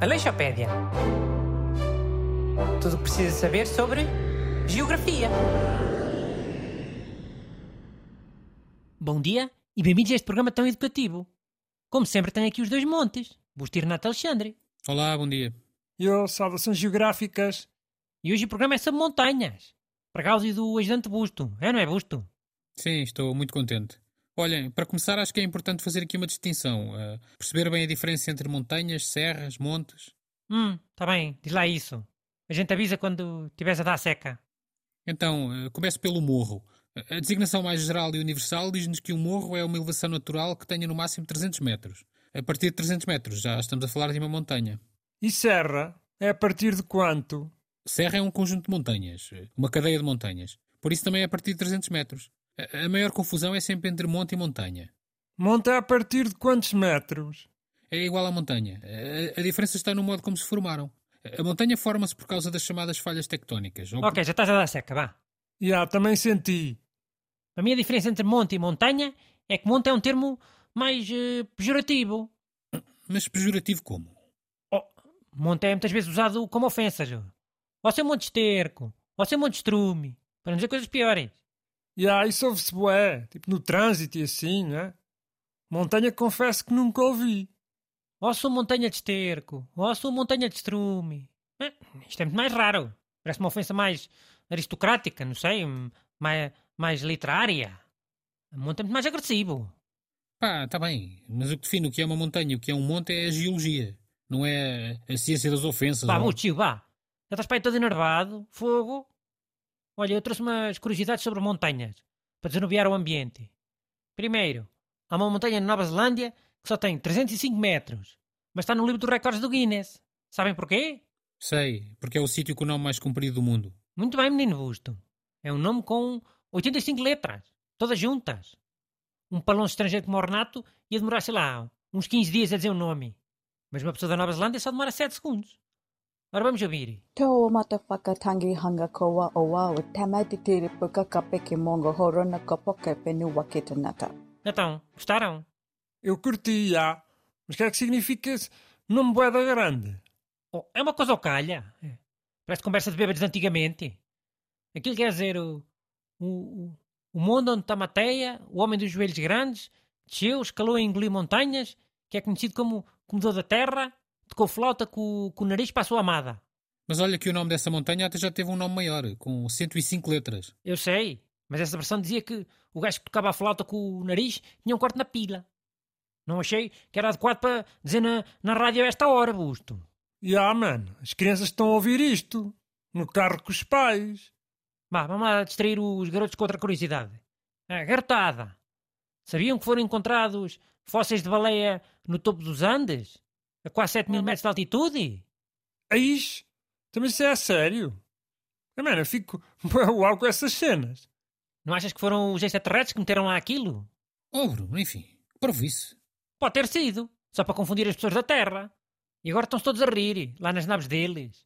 Aleixopédia. Tudo o que precisa saber sobre geografia. Bom dia e bem-vindos a este programa tão educativo. Como sempre, tenho aqui os dois montes, Busto e Renato Alexandre. Olá, bom dia. Eu, saudações geográficas. E hoje o programa é sobre montanhas. Para causa do ajudante Busto. É, não é, Busto? Sim, estou muito contente. Olhem, para começar, acho que é importante fazer aqui uma distinção. Uh, perceber bem a diferença entre montanhas, serras, montes. Hum, tá bem, diz lá isso. A gente avisa quando estiveres a dar seca. Então, uh, começo pelo morro. A designação mais geral e universal diz-nos que um morro é uma elevação natural que tenha no máximo 300 metros. A partir de 300 metros já estamos a falar de uma montanha. E serra? É a partir de quanto? Serra é um conjunto de montanhas, uma cadeia de montanhas. Por isso também é a partir de 300 metros. A maior confusão é sempre entre monte e montanha. Monte é a partir de quantos metros? É igual à montanha. A, a diferença está no modo como se formaram. A montanha forma-se por causa das chamadas falhas tectónicas. Ok, por... já estás a dar seca, vá. Já, yeah, também senti. A minha diferença entre monte e montanha é que monte é um termo mais uh, pejorativo. Mas pejorativo como? Oh, monte é muitas vezes usado como ofensa. Ou ser monte esterco, ou ser monte estrume, para não dizer coisas piores. E yeah, isso ouve-se bué, tipo no trânsito e assim, né? Montanha confesso que nunca ouvi. Ou sua montanha de esterco, ou sua montanha de estrume. Eh, isto é muito mais raro. Parece uma ofensa mais aristocrática, não sei, mais, mais literária. A monte é muito mais agressivo. Pá, tá bem, mas o que define o que é uma montanha o que é um monte é a geologia, não é a ciência das ofensas. Vá, ou... tio, vá. Já estás para aí todo enervado, fogo. Olha, eu trouxe umas curiosidades sobre montanhas, para desanuviar o ambiente. Primeiro, há uma montanha na Nova Zelândia que só tem 305 metros, mas está no livro dos recordes do Guinness. Sabem porquê? Sei, porque é o sítio com o nome mais comprido do mundo. Muito bem, menino Busto. É um nome com 85 letras, todas juntas. Um palão estrangeiro como o Renato ia demorar, sei lá, uns 15 dias a dizer o um nome. Mas uma pessoa da Nova Zelândia só demora 7 segundos. Ora vamos ouvir. Tō matawhaka tangi hanga koa o wau tamai te tiri puka kape ki mongo horona kopoke penu wakitanata. Então, gostaram? Eu curti, já. Mas o que é que significa esse nome boeda grande? Oh, é uma coisa ao calha. É. Parece conversa de bêbados de antigamente. Aquilo quer dizer o, o, o mundo onde está Mateia, o homem dos joelhos grandes, desceu, escalou e engoliu montanhas, que é conhecido como comedor da terra, tocou flauta com, com o nariz para a sua amada. Mas olha que o nome dessa montanha até já teve um nome maior, com 105 letras. Eu sei, mas essa versão dizia que o gajo que tocava a flauta com o nariz tinha um corte na pila. Não achei que era adequado para dizer na, na rádio a esta hora, Busto. Ya, yeah, mano, as crianças estão a ouvir isto. No carro com os pais. Vá, vamos lá distrair os garotos com outra curiosidade. A garotada. Sabiam que foram encontrados fósseis de baleia no topo dos Andes? A quase 7 mil metros de altitude? Eis, também isso é a sério. Ah, mano, eu fico uau com essas cenas. Não achas que foram os extraterrestres que meteram lá aquilo? Oh, Bruno, enfim, prove isso. Pode ter sido, só para confundir as pessoas da Terra. E agora estão-se todos a rir, lá nas naves deles.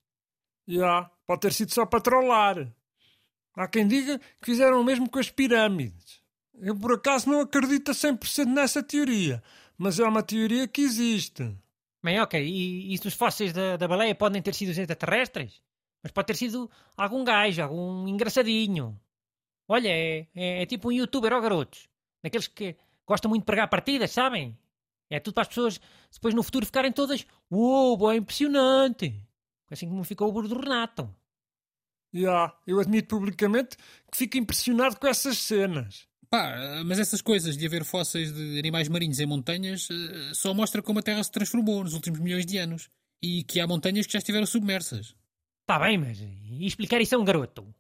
Já, yeah, pode ter sido só para trollar. Há quem diga que fizeram o mesmo com as pirâmides. Eu por acaso não acredito a 100% nessa teoria, mas é uma teoria que existe. Bem, ok. E, e os fósseis da, da baleia podem ter sido extraterrestres? Mas pode ter sido algum gajo, algum engraçadinho. Olha, é, é, é tipo um youtuber, ó garotos. Daqueles que gostam muito de pregar partidas, sabem? É tudo para as pessoas depois no futuro ficarem todas Uou, é impressionante. Assim como ficou o burro do Renato. Já, yeah, eu admito publicamente que fico impressionado com essas cenas. Pá, mas essas coisas de haver fósseis de animais marinhos em montanhas eh, só mostra como a Terra se transformou nos últimos milhões de anos e que há montanhas que já estiveram submersas. Está bem, mas e explicar isso a um garoto?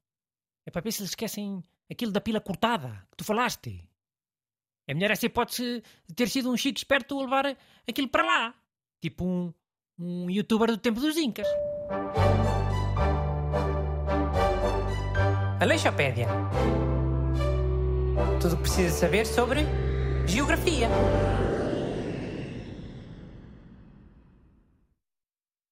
É para ver se eles esquecem aquilo da pila cortada que tu falaste. É melhor essa hipótese de ter sido um chico esperto a levar aquilo para lá. Tipo um, um youtuber do tempo dos Incas. Aleixopédia. Tudo o que precisa saber sobre geografia.